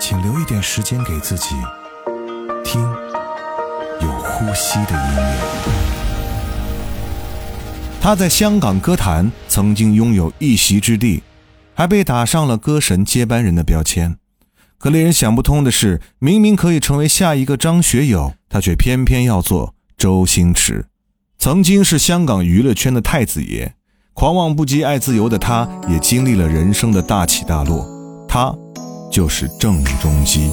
请留一点时间给自己，听有呼吸的音乐。他在香港歌坛曾经拥有一席之地，还被打上了歌神接班人的标签。可令人想不通的是，明明可以成为下一个张学友，他却偏偏要做周星驰。曾经是香港娱乐圈的太子爷，狂妄不羁、爱自由的他，也经历了人生的大起大落。他，就是郑中基。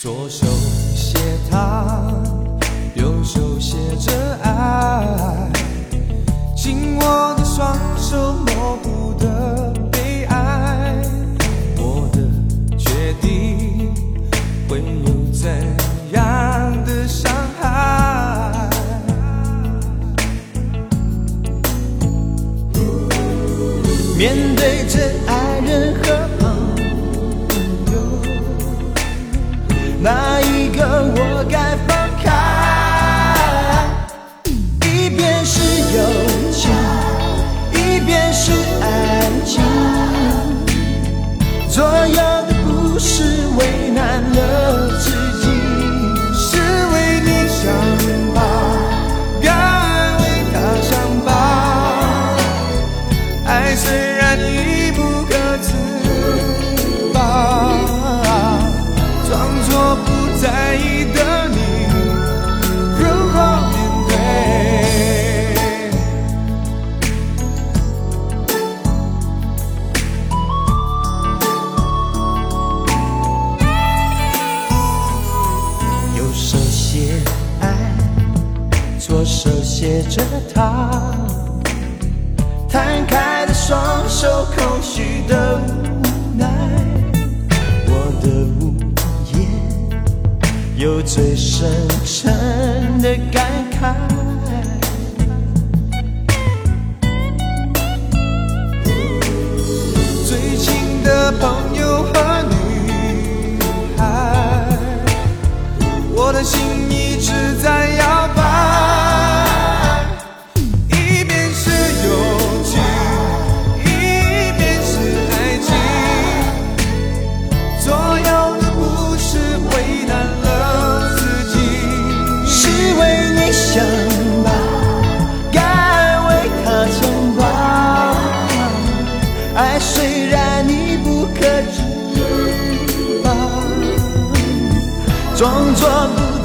左手写他，右手写着 night. 手写着他，摊开的双手，空虚的无奈。我的无言，有最深沉的感慨。最亲的朋友和女孩，我的心一直在摇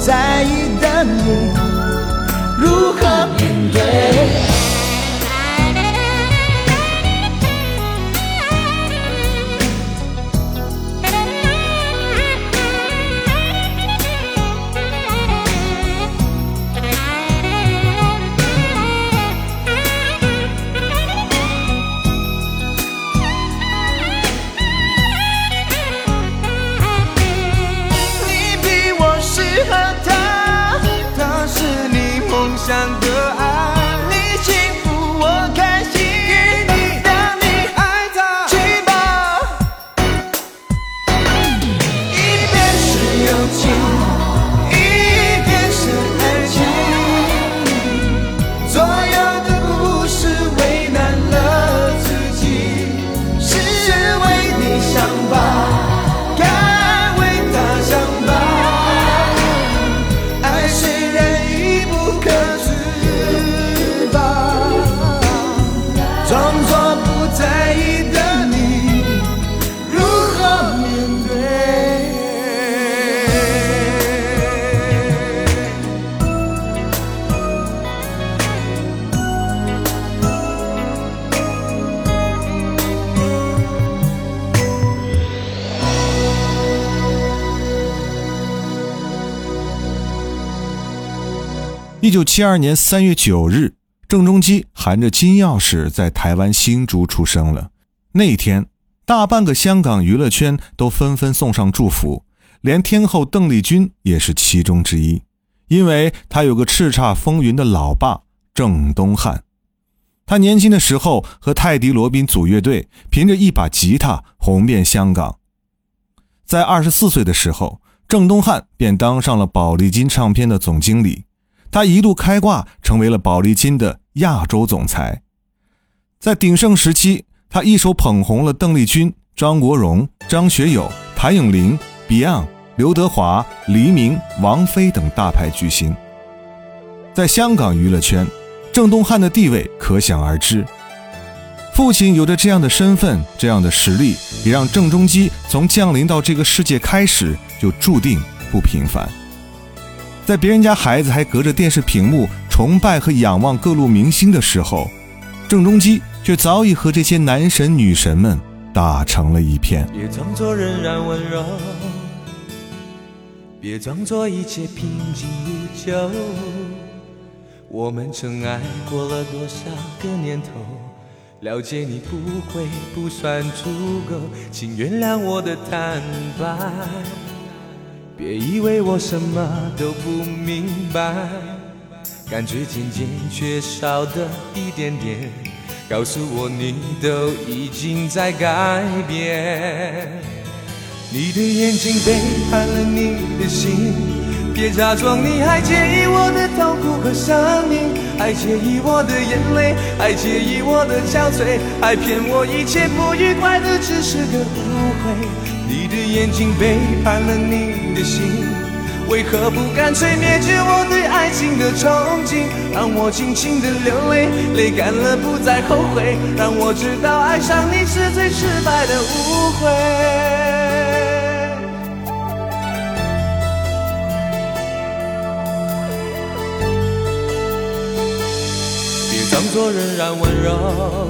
在意想的爱，九七二年三月九日，郑中基含着金钥匙在台湾新竹出生了。那一天，大半个香港娱乐圈都纷纷送上祝福，连天后邓丽君也是其中之一，因为她有个叱咤风云的老爸郑东汉。他年轻的时候和泰迪罗宾组乐队，凭着一把吉他红遍香港。在二十四岁的时候，郑东汉便当上了宝丽金唱片的总经理，他一度开挂，成为了宝丽金的亚洲总裁。在鼎盛时期，他一手捧红了邓丽君、张国荣、张学友、谭咏麟、Beyond、刘德华、黎明、王菲等大牌巨星。在香港娱乐圈，郑东汉的地位可想而知。父亲有着这样的身份、这样的实力，也让郑中基从降临到这个世界开始就注定不平凡。在别人家孩子还隔着电视屏幕崇拜和仰望各路明星的时候，郑中基却早已和这些男神女神们打成了一片。别装作仍然温柔，别装作一切平静如旧。我们曾爱过了多少个年头？了解你不会不算足够，请原谅我的坦白。别以为我什么都不明白，感觉渐渐缺少的一点点，告诉我你都已经在改变。你的眼睛背叛了你的心。别假装你还介意我的痛苦和生命，还介意我的眼泪，还介意我的憔悴，还骗我一切不愉快的只是个误会。你的眼睛背叛了你的心，为何不干脆灭绝我对爱情的憧憬？让我尽情的流泪，泪干了不再后悔，让我知道爱上你是最失败的误会。别装作仍然温柔，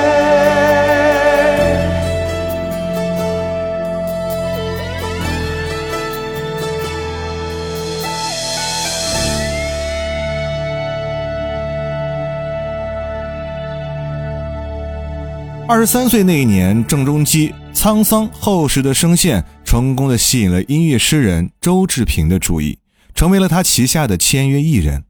二十三岁那一年，郑中基沧桑厚实的声线成功的吸引了音乐诗人周志平的注意，成为了他旗下的签约艺人。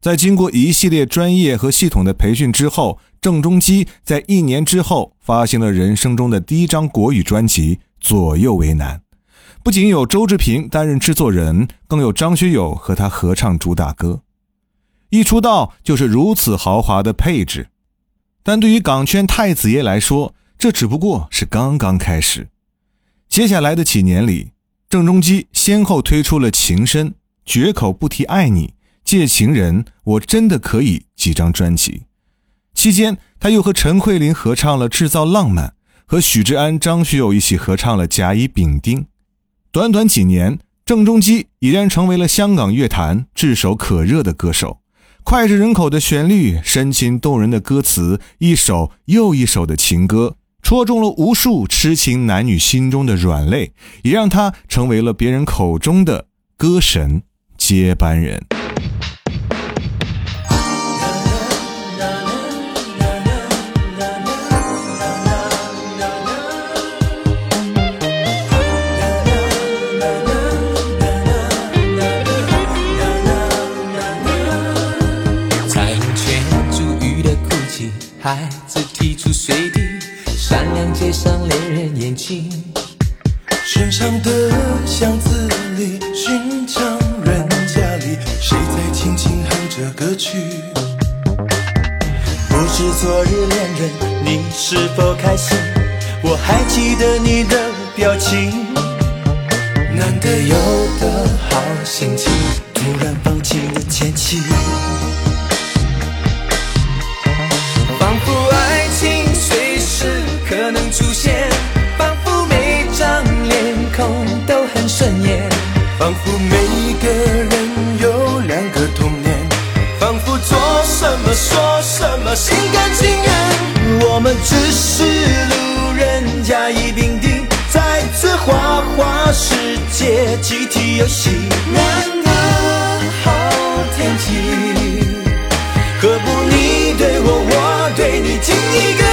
在经过一系列专业和系统的培训之后，郑中基在一年之后发行了人生中的第一张国语专辑《左右为难》，不仅有周志平担任制作人，更有张学友和他合唱主打歌。一出道就是如此豪华的配置，但对于港圈太子爷来说，这只不过是刚刚开始。接下来的几年里，郑中基先后推出了《情深》《绝口不提爱你》。借情人，我真的可以几张专辑。期间，他又和陈慧琳合唱了《制造浪漫》，和许志安、张学友一起合唱了《甲乙丙丁》。短短几年，郑中基已然成为了香港乐坛炙手可热的歌手。脍炙人口的旋律，深情动人的歌词，一首又一首的情歌，戳中了无数痴情男女心中的软肋，也让他成为了别人口中的歌神接班人。善良街上恋人眼睛。寻常的巷子里，寻常人家里，谁在轻轻哼着歌曲？不知昨日恋人你是否开心？我还记得你的表情。难得有的好心情，突然放晴的天气。世界集体游戏。难得好天气，何不你对我，我对你，敬一个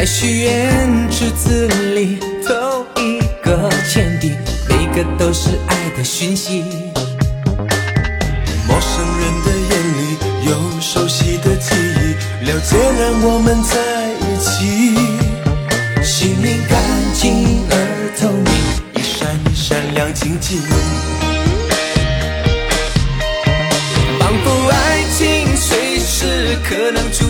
在许愿池子里投一个钱币，每个都是爱的讯息。陌生人的眼里有熟悉的记忆，了解让我们在一起。心灵干净而透明，一闪一闪亮晶晶。仿佛爱情随时可能出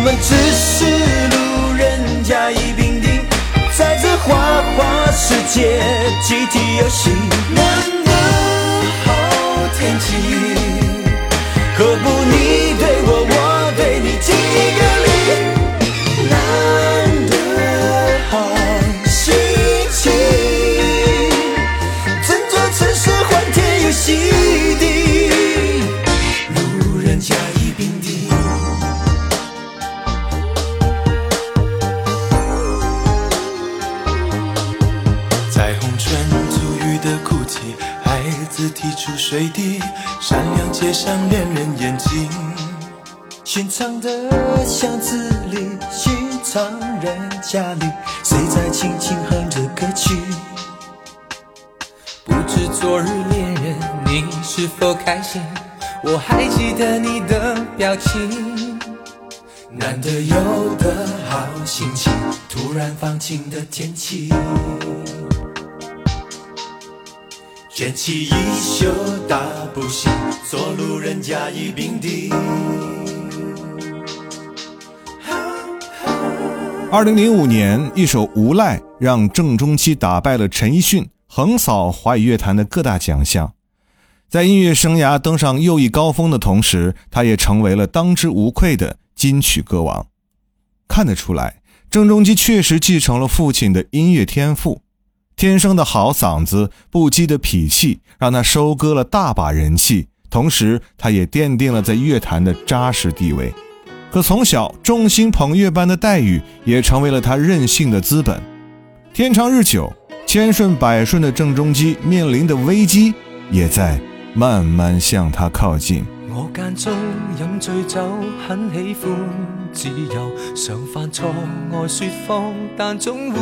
我们只是路人甲乙丙丁，在这花花世界集体游戏。昨日恋人你是否开心？我还记得你的表情。难得有的好心情，突然放晴的天气，卷起衣袖大步行，做路人甲乙丙丁。二零零五年，一首《无赖》让郑中基打败了陈奕迅，横扫华语乐坛的各大奖项。在音乐生涯登上又一高峰的同时，他也成为了当之无愧的金曲歌王。看得出来，郑中基确实继承了父亲的音乐天赋，天生的好嗓子、不羁的脾气，让他收割了大把人气。同时，他也奠定了在乐坛的扎实地位。可从小众星捧月般的待遇，也成为了他任性的资本。天长日久，千顺百顺的郑中基面临的危机，也在。慢慢向他靠近。我间中饮醉酒，很喜欢自由，常犯错爱说谎，但总会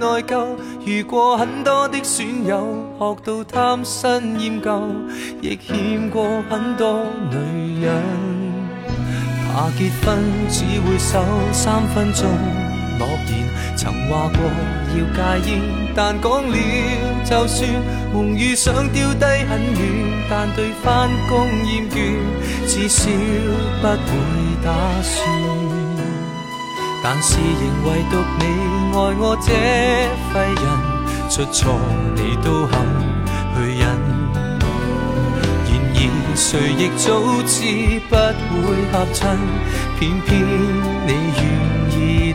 内疚。遇过很多的损友，学到贪新厌旧，亦欠过很多女人。怕结婚只会守三分钟诺言，曾话过要戒烟，但讲了就算，梦遇想丢低很远。但对翻工厌倦，至少不会打算。但是仍唯独你爱我这废人，出错你都肯去忍。然而谁亦早知不会合衬，偏偏你愿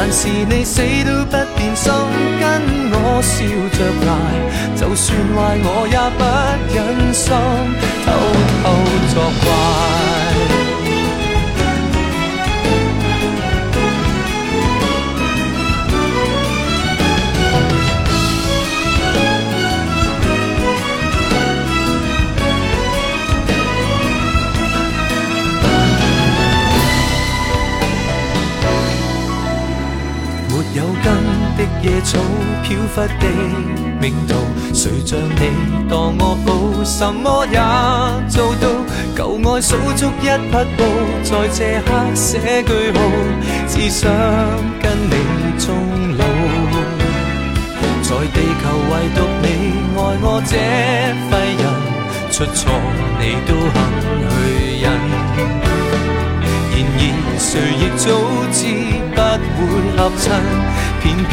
但是你死都不变心，跟我笑着赖，就算坏我也不忍心偷偷作怪。忽的命途，谁像你当我好，什么也做到。旧爱数足一匹布，在这刻写句号，只想跟你终老。在地球唯独你爱我这废人，出错你都肯去忍。然而谁亦早知不会合衬。偏偏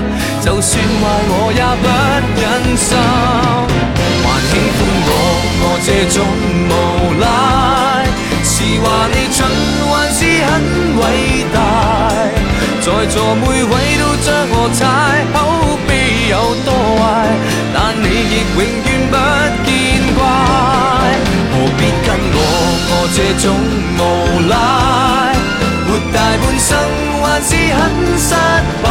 算坏我也不忍心。还喜欢我，我这种无赖，是话你蠢，还是很伟大？在座每位都将我踩，口碑有多坏，但你亦永远不见怪。何必跟我，我这种无赖？活大半生还是很失败，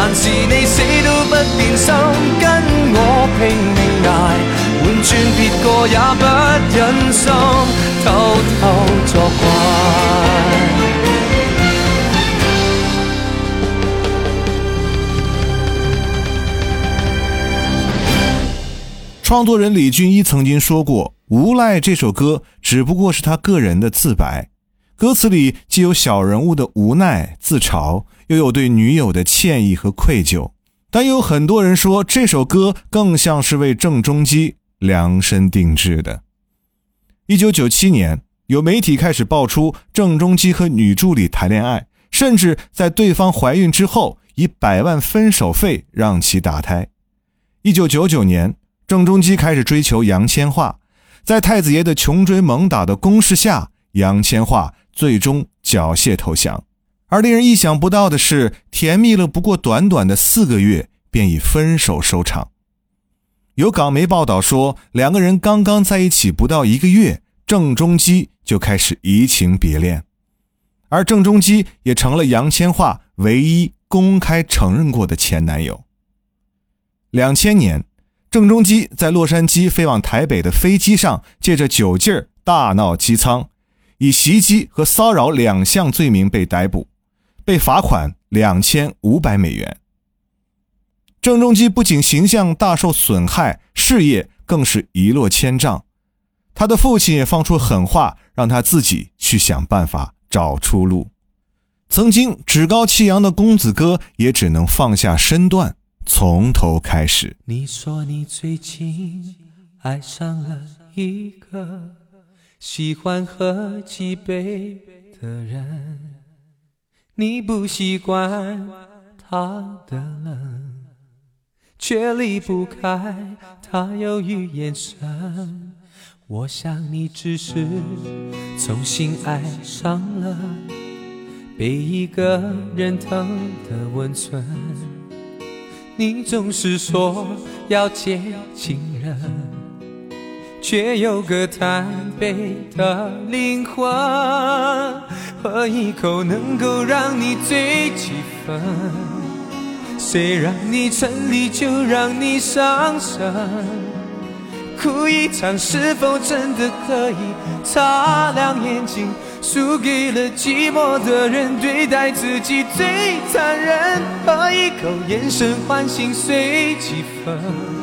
但是你死都不变心，跟我拼命挨，换转别个也不忍心偷偷作怪。创作人李俊一曾经说过：“无赖”这首歌只不过是他个人的自白。歌词里既有小人物的无奈自嘲，又有对女友的歉意和愧疚，但有很多人说这首歌更像是为郑中基量身定制的。一九九七年，有媒体开始爆出郑中基和女助理谈恋爱，甚至在对方怀孕之后以百万分手费让其打胎。一九九九年，郑中基开始追求杨千嬅，在太子爷的穷追猛打的攻势下，杨千嬅。最终缴械投降，而令人意想不到的是，甜蜜了不过短短的四个月，便以分手收场。有港媒报道说，两个人刚刚在一起不到一个月，郑中基就开始移情别恋，而郑中基也成了杨千嬅唯一公开承认过的前男友。两千年，郑中基在洛杉矶飞往台北的飞机上，借着酒劲儿大闹机舱，以袭击和骚扰两项罪名被逮捕。被罚款两千五百美元。郑中基不仅形象大受损害，事业更是一落千丈。他的父亲也放出狠话，让他自己去想办法找出路。曾经趾高气扬的公子哥也只能放下身段，从头开始。你说你最近爱上了一个喜欢喝几杯的人。你不习惯他的冷，却离不开他忧郁眼神。我想你只是重新爱上了被一个人疼的温存。你总是说要接近人，却有个贪杯的灵魂。喝一口能够让你醉几分？谁让你沉溺就让你伤神？哭一场是否真的可以擦亮眼睛？输给了寂寞的人，对待自己最残忍。喝一口眼神唤醒碎几分？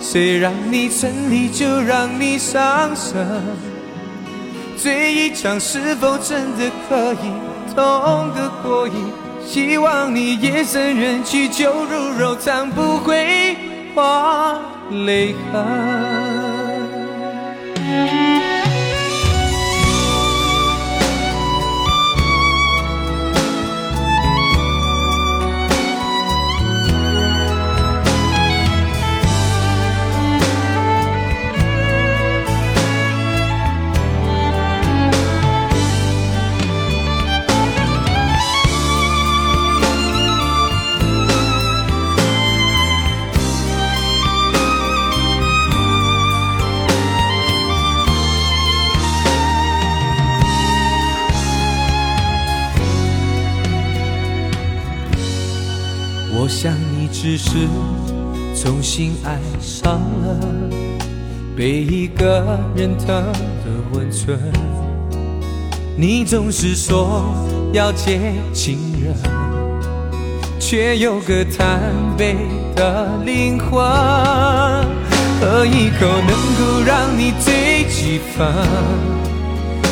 谁让你沉溺就让你伤神？醉一场是否真的可以痛个过瘾？希望你夜深人去酒入柔肠，不会化泪痕。只是重新爱上了被一个人疼的温存。你总是说要接近人，却有个贪杯的灵魂。喝一口能够让你醉几分？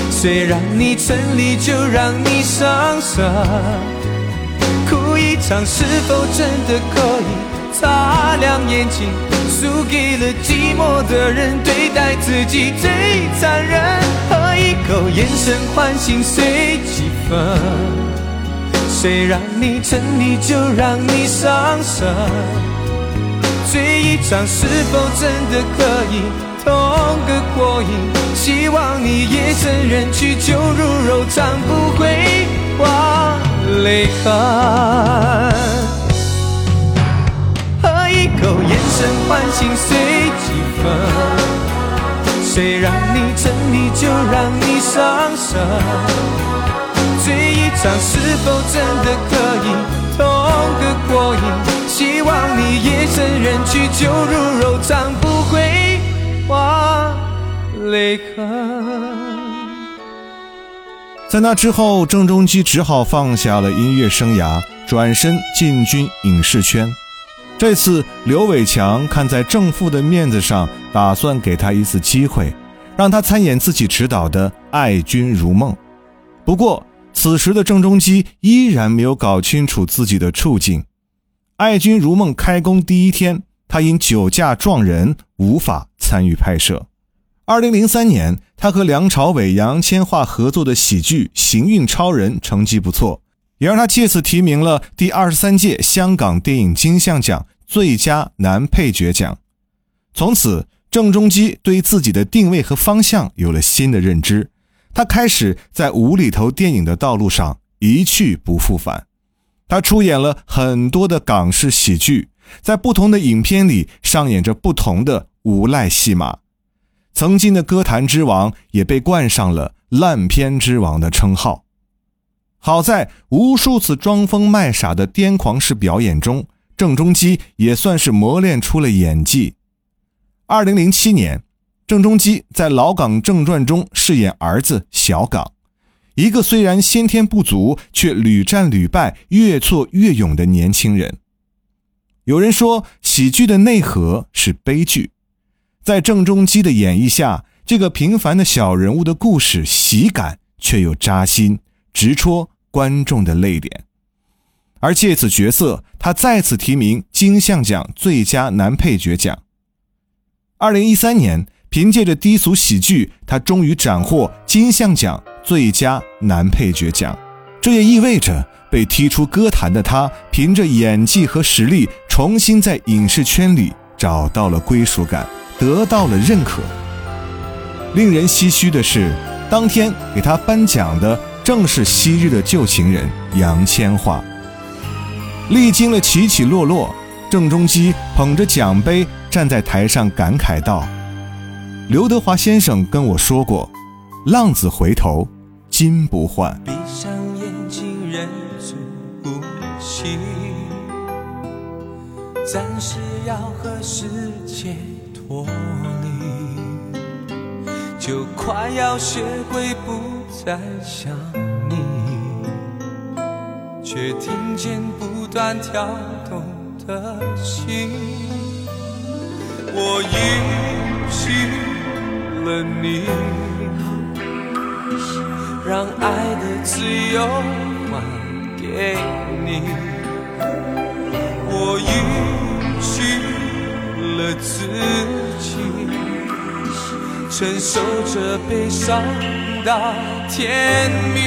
谁让你沉溺就让你伤神。场是否真的可以擦亮眼睛？输给了寂寞的人，对待自己最残忍。喝一口眼神唤醒碎几分？谁让你沉溺就让你伤神？醉一场是否真的可以痛个过瘾？希望你夜深人去酒入柔肠，不会忘。泪痕，喝一口，眼神唤醒碎几分。谁让你沉溺就让你伤神。醉一场是否真的可以痛个过瘾？希望你夜深人去酒入柔肠，不会忘泪痕。在那之后，郑中基只好放下了音乐生涯，转身进军影视圈。这次，刘伟强看在郑父的面子上，打算给他一次机会，让他参演自己执导的《爱君如梦》。不过，此时的郑中基依然没有搞清楚自己的处境。《爱君如梦》开工第一天，他因酒驾撞人，无法参与拍摄。二零零三年，他和梁朝伟、杨千嬅合作的喜剧《行运超人》成绩不错，也让他借此提名了第二十三届香港电影金像奖最佳男配角奖。从此，郑中基对自己的定位和方向有了新的认知，他开始在无厘头电影的道路上一去不复返。他出演了很多的港式喜剧，在不同的影片里上演着不同的无赖戏码。曾经的歌坛之王也被冠上了烂片之王的称号。好在无数次装疯卖傻的癫狂式表演中，郑中基也算是磨练出了演技。二零零七年，郑中基在《老港正传》中饰演儿子小港。一个虽然先天不足，却屡战屡败、越挫越勇的年轻人。有人说，喜剧的内核是悲剧，在郑中基的演绎下，这个平凡的小人物的故事喜感却又扎心，直戳观众的泪点。而借此角色，他再次提名金像奖最佳男配角奖。二零一三年。凭借着低俗喜剧，他终于斩获金像奖最佳男配角奖。这也意味着被踢出歌坛的他，凭着演技和实力，重新在影视圈里找到了归属感，得到了认可。令人唏嘘的是，当天给他颁奖的正是昔日的旧情人杨千嬅。历经了起起落落，郑中基捧着奖杯站在台上，感慨道。刘德华先生跟我说过：“浪子回头金不换。”闭上眼睛，忍住呼吸，暂时要和世界脱离，就快要学会不再想你，却听见不断跳动的心，我允许。了你，让爱的自由还给你，我已了自己，承受着悲伤到天明。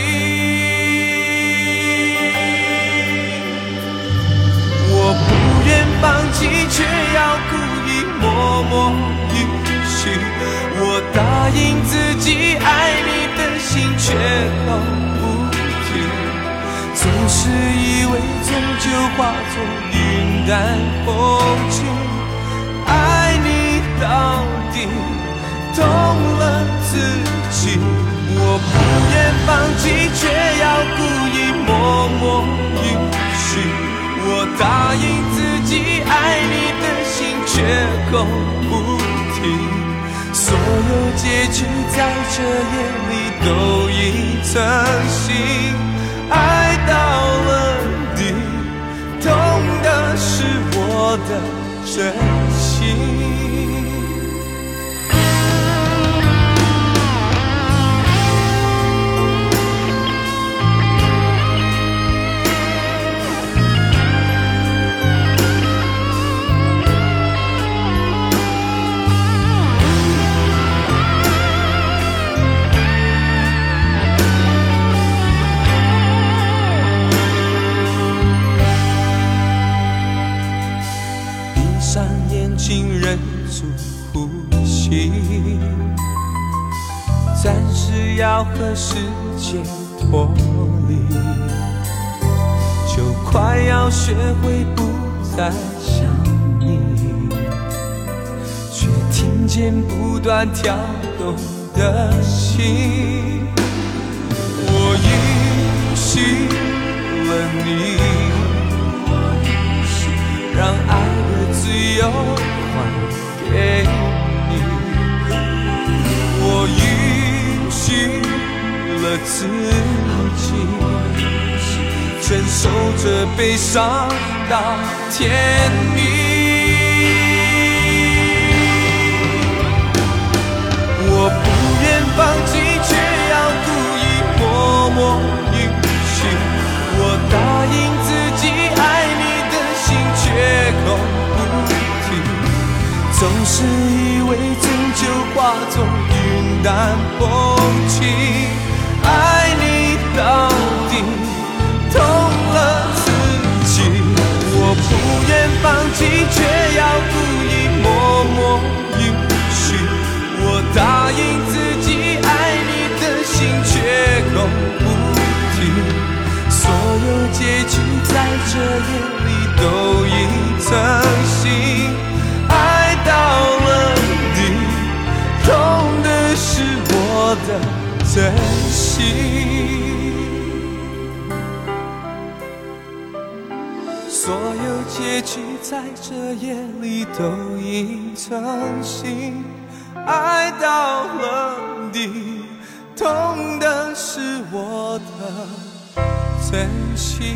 我不愿放弃，却要故意默默允许。我答应自己爱你的心却口不提，总是以为终究化作云淡风轻，到底痛了自己。我不愿放弃，却要故意默默允许。我答应自己爱你的心却口不提。所有结局在这夜里都已成型，爱到了底，痛的是我的真心。要和世界脱离，就快要学会不再想你，却听见不断跳动的心。我允许了你，让爱的自由还给了自己，承受着悲伤到天明。我不愿放弃，却要故意默默允许。我答应自己爱你的心却口不提，总是以为终究化作云。淡风轻，心却要故意默默允许我答应自己爱你的心绝口不提所有结局在这夜里都已成形爱到了底痛的是我的真心所有结局在这夜里都已成型，爱到了底，痛的是我的真心。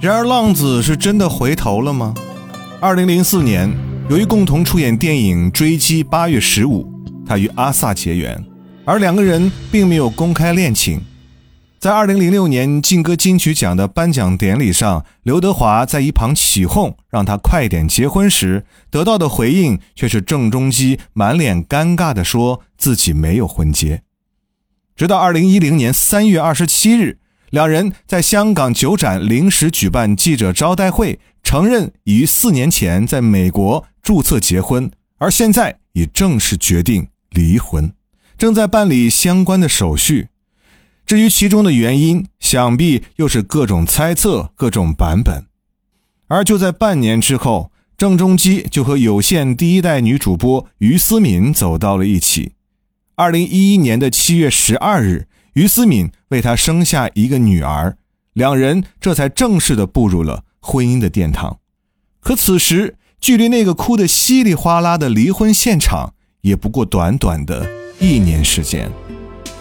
然而，浪子是真的回头了吗？二零零四年，由于共同出演电影《追击八月十五》，他与阿萨结缘，而两个人并没有公开恋情。在二零零六年劲歌金曲奖的颁奖典礼上，刘德华在一旁起哄，让他快点结婚时，得到的回应却是郑中基满脸尴尬地说自己没有婚结。直到二零一零年三月二十七日。两人在香港酒展临时举办记者招待会，承认已于四年前在美国注册结婚，而现在已正式决定离婚，正在办理相关的手续。至于其中的原因，想必又是各种猜测、各种版本。而就在半年之后，郑中基就和有线第一代女主播于思敏走到了一起。二零一一年的七月十二日。于思敏为他生下一个女儿，两人这才正式的步入了婚姻的殿堂。可此时，距离那个哭得稀里哗啦的离婚现场，也不过短短的一年时间。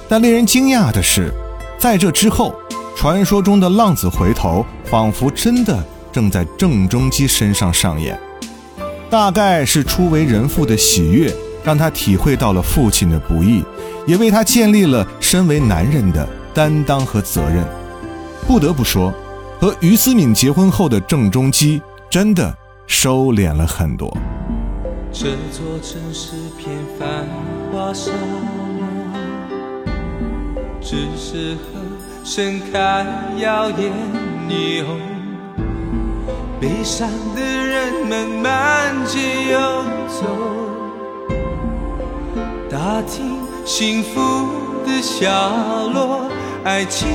但令人惊讶的是，在这之后，传说中的浪子回头，仿佛真的正在郑中基身上上演。大概是初为人父的喜悦。让他体会到了父亲的不易，也为他建立了身为男人的担当和责任。不得不说，和于思敏结婚后的郑中基真的收敛了很多。这座城市片繁华沙，只适合盛开耀眼霓虹。悲伤的人们满街游走。打听幸福的下落，爱情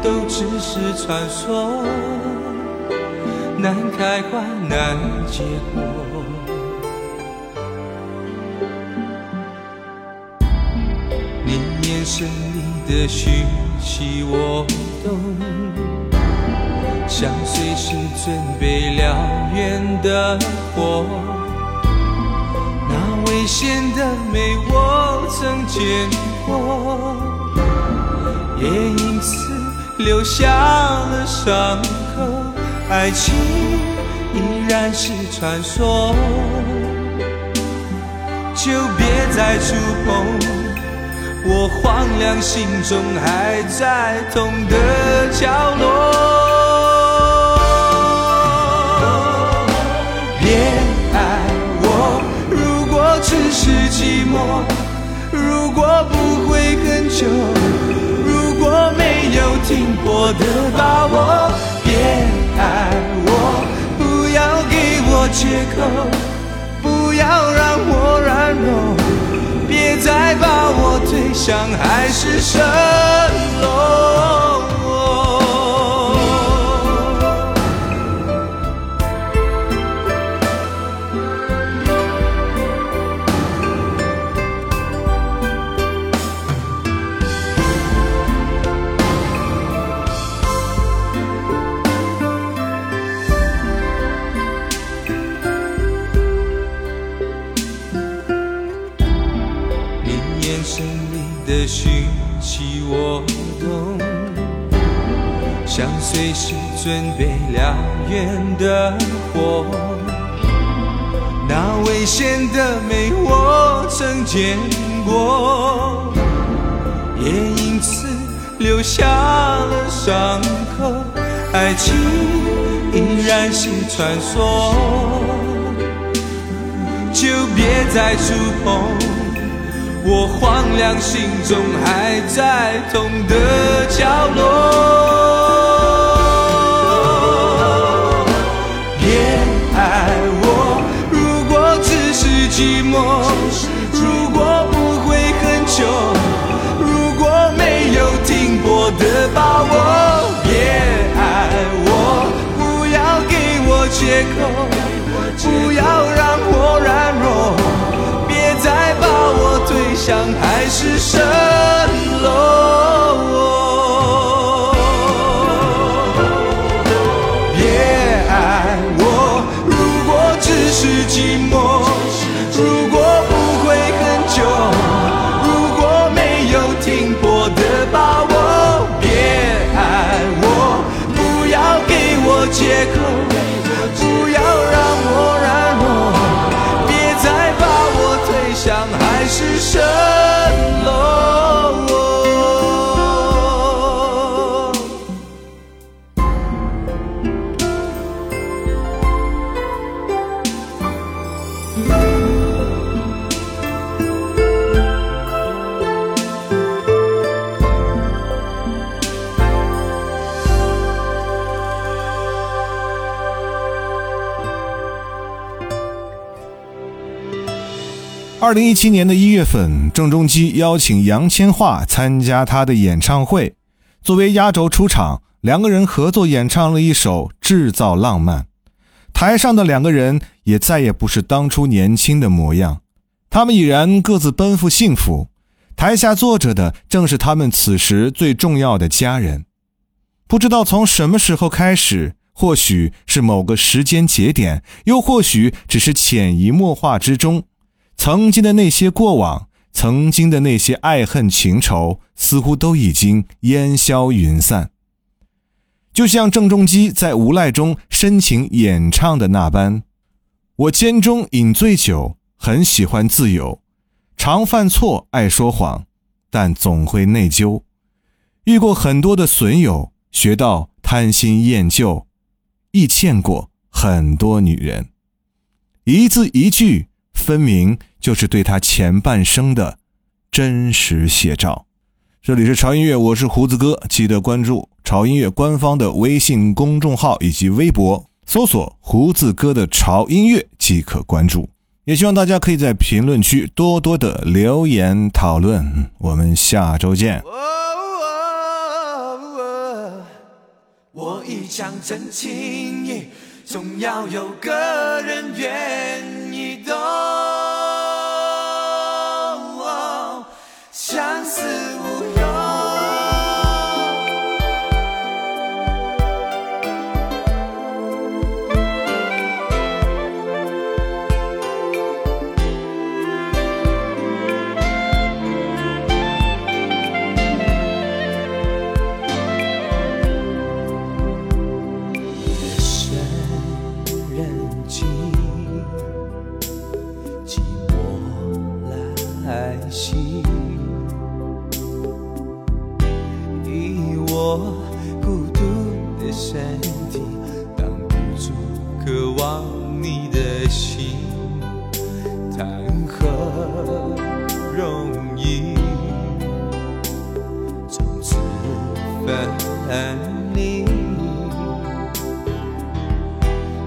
都只是传说，难开花难结果。你眼神的讯息我懂，像随时准备燎原的火。那危险的美，我曾见过，也因此留下了伤口。爱情依然是传说，就别再触碰我荒凉心中还在痛的角落。别爱我，如果只是寂寞。如果不会很久，如果没有停泊的把握，别爱我，不要给我借口，不要让我软弱，别再把我推向海市蜃楼。我懂，像随时准备燎原的火。那危险的美我曾见过，也因此留下了伤口。爱情依然是传说，就别再触碰。我荒凉心中还在痛的角落，别爱我。如果只是寂寞，如果不会很久，如果没有停泊的把握，别爱我。不要给我借口，不要像海市蜃楼 show. 二零一七年的一月份，郑中基邀请杨千嬅参加他的演唱会，作为压轴出场，两个人合作演唱了一首《制造浪漫》。台上的两个人也再也不是当初年轻的模样，他们已然各自奔赴幸福。台下坐着的正是他们此时最重要的家人。不知道从什么时候开始，或许是某个时间节点，又或许只是潜移默化之中，曾经的那些过往，曾经的那些爱恨情仇，似乎都已经烟消云散。就像郑中基在无赖中深情演唱的那般，我间中饮醉酒，很喜欢自由，常犯错，爱说谎，但总会内疚。遇过很多的损友，学到贪新厌旧，亦欠过很多女人。一字一句，分明就是对他前半生的真实写照。这里是潮音乐，我是胡子哥，记得关注。潮音乐官方的微信公众号以及微博，搜索“胡子哥的潮音乐”即可关注。也希望大家可以在评论区多多的留言讨论。我们下周见。我一腔真情，总要有个人愿意懂，相思无用。分离。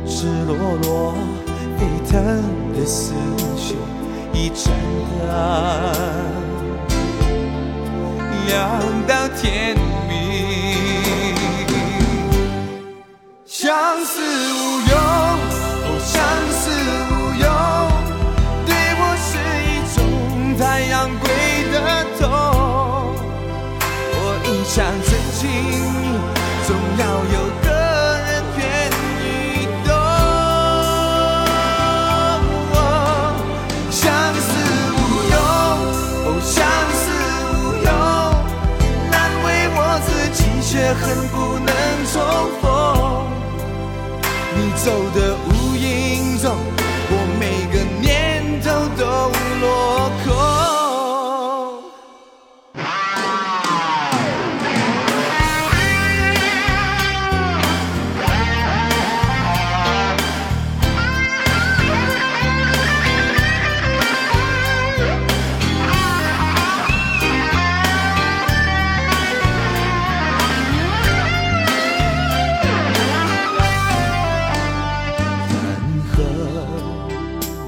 赤裸裸沸腾的思绪一盏灯，亮到天明。相思无用，哦，相思无用，对我是一种太阳归的痛。我一腔真情，恨不能重逢。你走的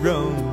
road.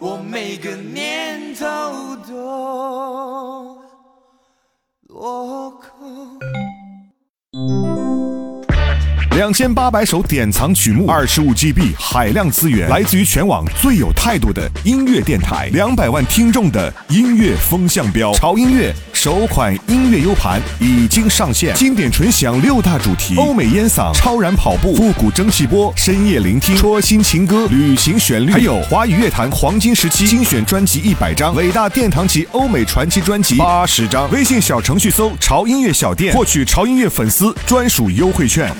我每个念头都落空。两千八百首典藏曲目，二十五 GB 海量资源，来自于全网最有态度的音乐电台，两百万听众的音乐风向标。潮音乐首款音乐 U 盘已经上线，经典纯享六大主题：欧美烟嗓、超燃跑步、复古蒸汽波、深夜聆听、戳心情歌、旅行旋律，还有华语乐坛黄金时期精选专辑一百张，伟大殿堂级欧美传奇专辑八十张。微信小程序搜“潮音乐小店”，获取潮音乐粉丝专属优惠券。